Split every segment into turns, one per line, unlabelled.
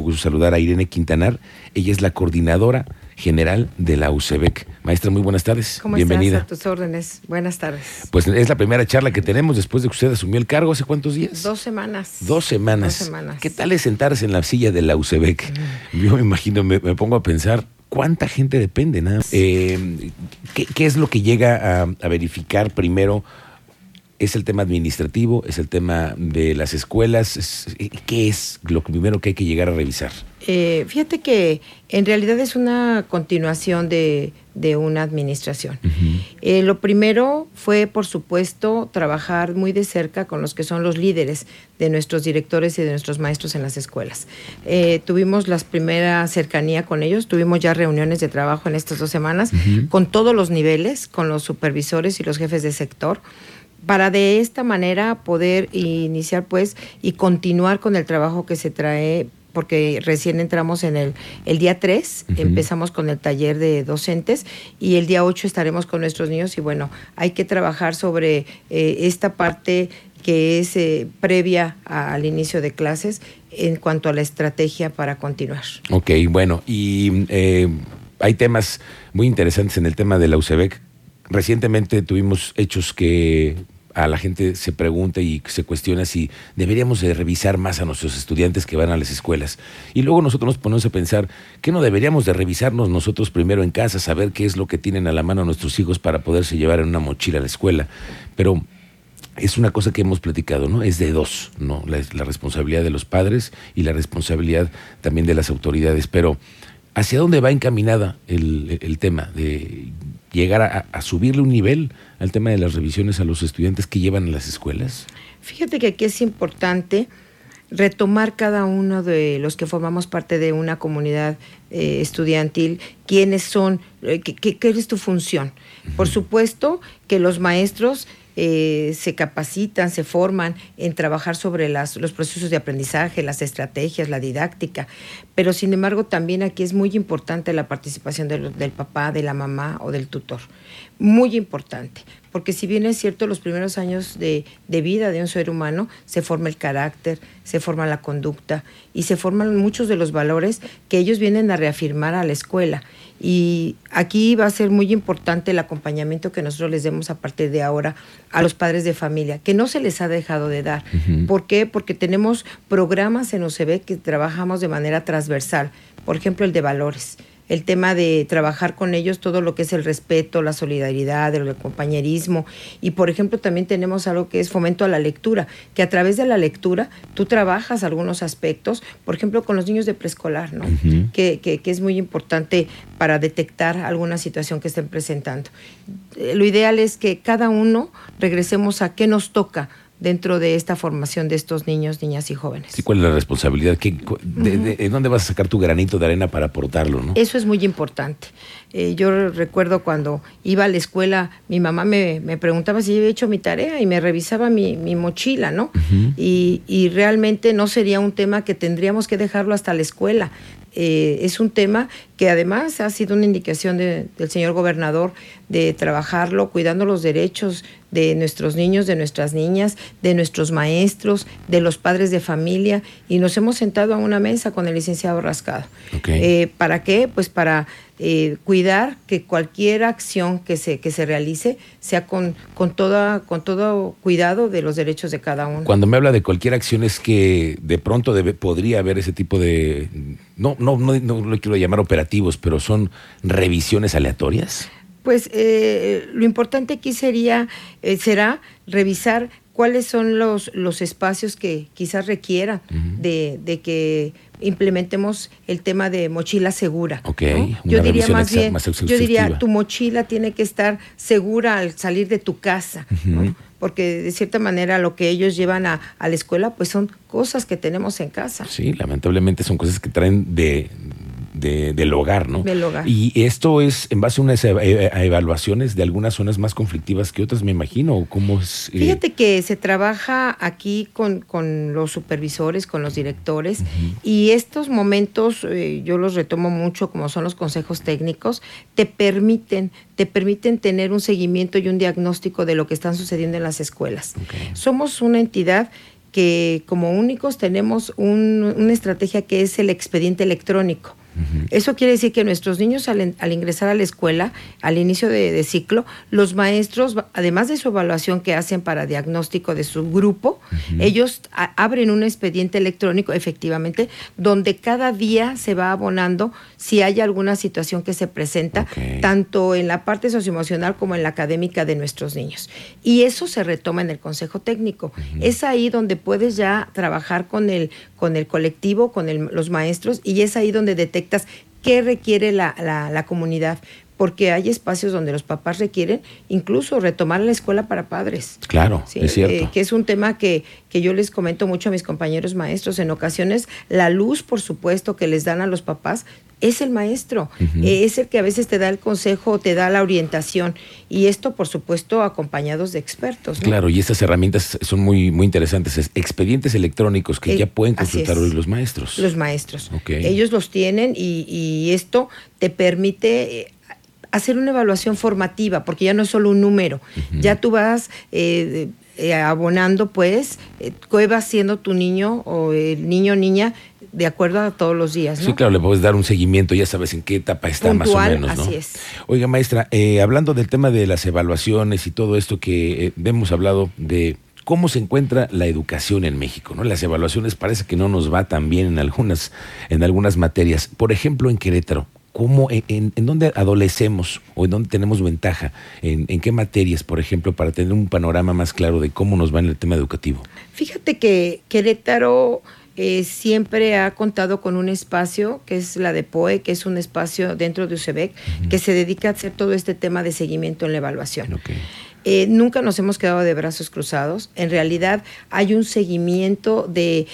gusto saludar a Irene Quintanar. Ella es la coordinadora general de la UCEBEC. Maestra, muy buenas tardes.
¿Cómo
Bienvenida.
estás? A tus órdenes. Buenas tardes.
Pues es la primera charla que tenemos después de que usted asumió el cargo. ¿Hace cuántos días?
Dos semanas.
Dos semanas.
Dos semanas.
¿Qué tal es sentarse en la silla de la UCEBEC? Yo me imagino, me, me pongo a pensar, ¿cuánta gente depende? Nada? Eh, ¿qué, qué es lo que llega a, a verificar primero? ¿Es el tema administrativo? ¿Es el tema de las escuelas? Es- ¿Qué es lo primero que hay que llegar a revisar?
Eh, fíjate que en realidad es una continuación de, de una administración. Eh, lo primero fue, por supuesto, trabajar muy de cerca con los que son los líderes de nuestros directores y de nuestros maestros en las escuelas. Eh, tuvimos la primera cercanía con ellos, tuvimos ya reuniones de trabajo en estas dos semanas con todos los niveles, con los supervisores y los jefes de sector para de esta manera poder iniciar pues y continuar con el trabajo que se trae porque recién entramos en el, el día 3,
Ujú.
empezamos con el taller de docentes y el día 8 estaremos con nuestros niños y bueno, hay que trabajar sobre eh, esta parte que es eh, previa a- al inicio de clases en cuanto a la estrategia para continuar.
Ok, bueno, y eh, hay temas muy interesantes en el tema de la UCEBEC. Recientemente tuvimos hechos que a la gente se pregunta y se cuestiona si deberíamos de revisar más a nuestros estudiantes que van a las escuelas. Y luego nosotros nos ponemos a pensar que no deberíamos de revisarnos nosotros primero en casa, saber qué es lo que tienen a la mano nuestros hijos para poderse llevar en una mochila a la escuela. Pero es una cosa que hemos platicado, ¿no? Es de dos, ¿no? La, la responsabilidad de los padres y la responsabilidad también de las autoridades. Pero, ¿hacia dónde va encaminada el, el tema de llegar a, a subirle un nivel al tema de las revisiones a los estudiantes que llevan a las escuelas?
Fíjate que aquí es importante retomar cada uno de los que formamos parte de una comunidad eh, estudiantil, quiénes son, eh, qué, qué- qué es tu función. Por supuesto que los maestros eh, se capacitan, se forman en trabajar sobre las, los procesos de aprendizaje, las estrategias, la didáctica, pero sin embargo también aquí es muy importante la participación del, del papá, de la mamá o del tutor. Muy importante, porque si bien es cierto, los primeros años de, de vida de un ser humano se forma el carácter, se forma la conducta y se forman muchos de los valores que ellos vienen a reafirmar a la escuela. Y aquí va a ser muy importante el acompañamiento que nosotros les demos a partir de ahora a los padres de familia, que no se les ha dejado de dar. ¿Por qué? Porque tenemos programas en OCB que trabajamos de manera transversal. Por ejemplo, el de valores. El tema de trabajar con ellos todo lo que es el respeto, la solidaridad, el compañerismo. Y, por ejemplo, también tenemos algo que es fomento a la lectura, que a través de la lectura tú trabajas algunos aspectos, por ejemplo, con los niños de preescolar, ¿no? Que, que- que es muy importante para detectar alguna situación que estén presentando. Eh, Lo ideal es que cada uno regresemos a qué nos toca dentro de esta formación de estos niños, niñas y jóvenes.
Sí, ¿Cuál es la responsabilidad? ¿Qué, cu- de, de- de dónde vas a sacar tu granito de arena para aportarlo? ¿no?
Eso es muy importante. Eh, yo recuerdo cuando iba a la escuela, mi mamá me, me preguntaba si yo había hecho mi tarea y me revisaba mi, mi mochila, ¿no? Y, y realmente no sería un tema que tendríamos que dejarlo hasta la escuela. Eh, es un tema que además ha sido una indicación de- del señor gobernador de trabajarlo cuidando los derechos de nuestros niños, de nuestras niñas, de nuestros maestros, de los padres de familia y nos hemos sentado a una mesa con el licenciado Rascado. Eh, ¿Para qué? Pues para eh, cuidar que cualquier acción que se, que se realice sea con, con, toda, con todo cuidado de los derechos de cada uno.
Cuando me habla de cualquier acción es que de pronto debe- podría haber ese tipo de, no, no, no, no lo quiero llamar operativos, pero son revisiones aleatorias.
Pues eh, lo importante aquí sería, eh, será revisar cuáles son los, los espacios que quizás requieran
Ujú.
de, de que implementemos el tema de mochila segura.
Ok,
¿no?
una
Yo diría más bien,
más
yo diría, tu mochila tiene que estar segura al salir de tu casa, ¿no? Porque de cierta manera lo que ellos llevan a, a la escuela pues son cosas que tenemos en casa.
Sí, lamentablemente son cosas que traen de, de- del hogar, ¿no?
Del hogar.
Y esto es en base a unas e- a evaluaciones de algunas zonas más conflictivas que otras, me imagino, cómo es. eh,
Fíjate que se trabaja aquí con, con los supervisores, con los directores, y estos momentos eh, yo los retomo mucho, como son los consejos técnicos, te permiten, te permiten tener un seguimiento y un diagnóstico de lo que están sucediendo en las escuelas. Somos una entidad que como únicos tenemos una estrategia que es el expediente electrónico. Eso quiere decir que nuestros niños al, ingresar a la escuela, al inicio de, ciclo, los maestros, además de su evaluación que hacen para diagnóstico de su grupo, ellos abren un expediente electrónico, efectivamente, donde cada día se va abonando si hay alguna situación que se presenta, tanto en la parte socioemocional como en la académica de nuestros niños. Y eso se retoma en el Consejo Técnico. Es ahí donde puedes ya trabajar con el, con el colectivo, con los maestros, y es ahí donde detectas qué requiere la, la, comunidad porque hay espacios donde los papás requieren incluso retomar la escuela para padres.
Claro, es cierto.
Eh, que es un tema que, que yo les comento mucho a mis compañeros maestros. En ocasiones, la luz, por supuesto, que les dan a los papás es el maestro, eh, es el que a veces te da el consejo, te da la orientación y esto por supuesto acompañados de expertos.
Claro, y estas herramientas son muy muy interesantes, expedientes electrónicos que eh, ya pueden consultar hoy los maestros.
Los maestros, ellos los tienen y, esto te permite eh, hacer una evaluación formativa, porque ya no es solo un número, ya tú vas abonando, pues, qué va siendo tu niño o el niño o niña de acuerdo a todos los días. ¿no?
Sí, claro, le puedes dar un seguimiento, ya sabes en qué etapa está más o menos. ¿no?
Así es.
Oiga, maestra, eh, hablando del tema de las evaluaciones y todo esto que eh, hemos hablado de cómo se encuentra la educación en México, ¿no? Las evaluaciones parece que no nos va tan bien en algunas, en algunas materias. Por ejemplo, en Querétaro, ¿Cómo, en, en, dónde adolecemos o en dónde tenemos ventaja? En, ¿En, qué materias, por ejemplo, para tener un panorama más claro de cómo nos va en el tema educativo?
Fíjate que Querétaro eh, siempre ha contado con un espacio que es la de POE, que es un espacio dentro de UCEBEC, que se dedica a hacer todo este tema de seguimiento en la evaluación. Eh, nunca nos hemos quedado de brazos cruzados. En realidad hay un seguimiento de,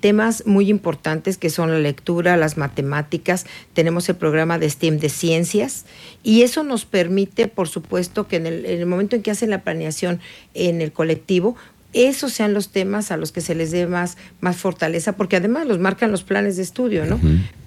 temas muy importantes que son la lectura, las matemáticas. Tenemos el programa de STEAM de ciencias y eso nos permite, por supuesto, que en el, en el momento en que hacen la planeación en el colectivo, esos sean los temas a los que se les dé más, más fortaleza, porque además los marcan los planes de estudio, ¿no?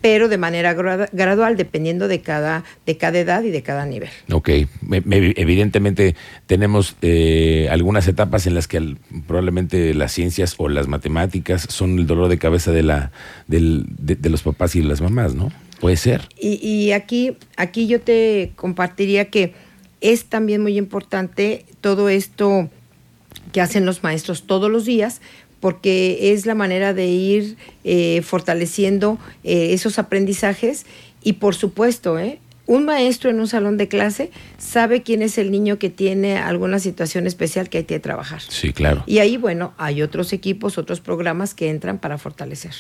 Pero de manera gradual, dependiendo de cada, de cada edad y de cada nivel.
Ok, evidentemente tenemos eh, algunas etapas en las que probablemente las ciencias o las matemáticas son el dolor de cabeza de, la, de, de, los papás y de las mamás, ¿no? Puede ser.
Y, y aquí, aquí yo te compartiría que es también muy importante todo esto que hacen los maestros todos los días, porque es la manera de ir eh, fortaleciendo eh, esos aprendizajes y por supuesto, ¿eh? Un maestro en un salón de clase sabe quién es el niño que tiene alguna situación especial que hay que trabajar.
Sí, claro.
Y ahí, bueno, hay otros equipos, otros programas que entran para fortalecer.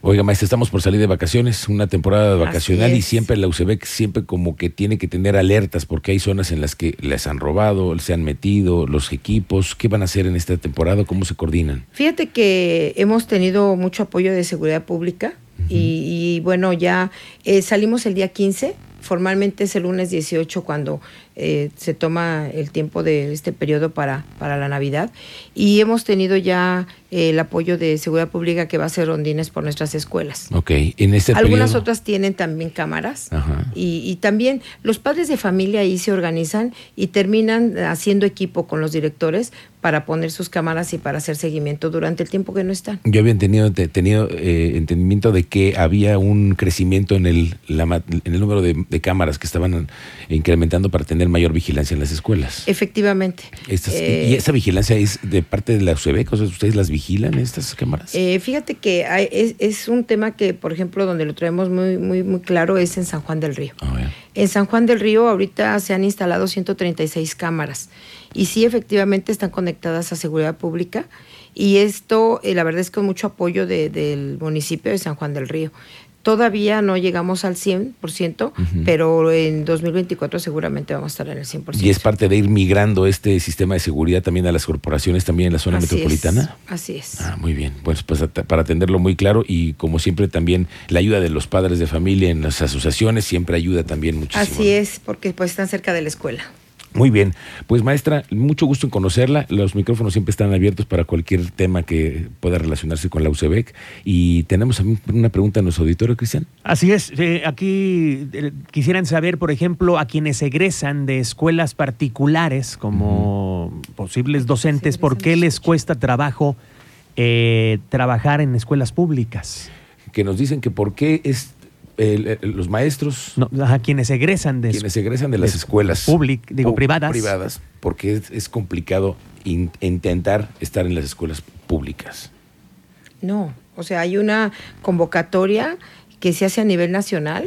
Oiga, maestra, estamos por salir de vacaciones, una temporada vacacional y siempre la UCEBEC siempre como que tiene que tener alertas porque hay zonas en las que les han robado, se han metido los equipos. ¿Qué van a hacer en esta temporada? ¿Cómo se coordinan?
Fíjate que hemos tenido mucho apoyo de seguridad pública. y, bueno, ya eh, salimos el día 15 formalmente es el lunes 18 cuando eh, se toma el tiempo de este periodo para, para la Navidad y hemos tenido ya eh, el apoyo de Seguridad Pública que va a hacer rondines por nuestras escuelas.
Ok, en este
Algunas otras tienen también cámaras y, y, también los padres de familia ahí se organizan y terminan haciendo equipo con los directores para poner sus cámaras y para hacer seguimiento durante el tiempo que no están.
Yo había tenido, tenido eh, entendimiento de que había un crecimiento en el, en el número de, de cámaras que estaban incrementando para tener mayor vigilancia en las escuelas.
Efectivamente.
¿Y eh, esa vigilancia es de parte de la UCEBEC? O sea, ¿ustedes las vigilan estas cámaras?
Eh, fíjate que es, un tema que, por ejemplo, donde lo traemos muy, muy, muy claro es en San Juan del Río. Ah, en San Juan del Río ahorita se han instalado 136 cámaras y sí, efectivamente están conectadas a seguridad pública. Y esto, eh, la verdad es con mucho apoyo del municipio de San Juan del Río. Todavía no llegamos al 100%, pero en 2024 seguramente vamos a estar en el 100%.
¿Y es parte de ir migrando este sistema de seguridad también a las corporaciones, también en la zona metropolitana?
así es.
Ah, muy bien. Pues, pues para atenderlo muy claro y como siempre también la ayuda de los padres de familia en las asociaciones siempre ayuda también muchísimo.
Así es, porque pues están cerca de la escuela.
Muy bien, pues maestra, mucho gusto en conocerla. Los micrófonos siempre están abiertos para cualquier tema que pueda relacionarse con la UCEBEC. Y tenemos una pregunta en nuestro auditorio, Cristian.
Así es, eh, aquí eh, quisieran saber, por ejemplo, a quienes egresan de escuelas particulares como posibles docentes, ¿por qué les cuesta trabajo eh, trabajar en escuelas públicas.
Que nos dicen que por qué es el- el- los maestros,
No, a quienes egresan de
quienes egresan de las
de
escuelas.
public- digo, privadas.
privadas, porque es, es complicado in- intentar estar en las escuelas públicas.
No, o sea, hay una convocatoria que se hace a nivel nacional,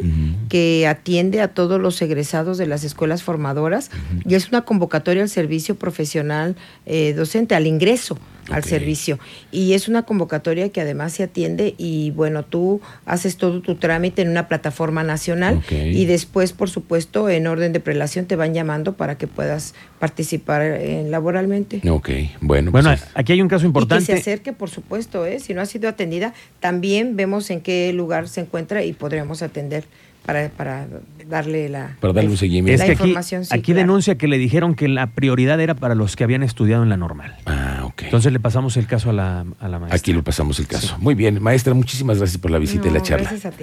que atiende a todos los egresados de las escuelas formadoras, y es una convocatoria al servicio profesional eh, docente, al ingreso al servicio. Y es una convocatoria que además se atiende y bueno, tú haces todo tu trámite en una plataforma nacional y después, por supuesto, en orden de prelación te van llamando para que puedas participar eh, laboralmente.
Ok, bueno.
Bueno,
pues,
aquí hay un caso
Y que
importante.
se acerque, por supuesto, ¿eh? si no ha sido atendida, también vemos en qué lugar se encuentra y podríamos atender para, para darle la...
para darle un
es
seguimiento.
la
que aquí,
información, sí,
aquí
claro.
denuncia que le dijeron que la prioridad era para los que habían estudiado en la normal.
Ah, ok.
Entonces le pasamos el caso a la, a la maestra.
Aquí le pasamos el caso. Muy bien, maestra, muchísimas gracias por la visita y la charla.
gracias a ti.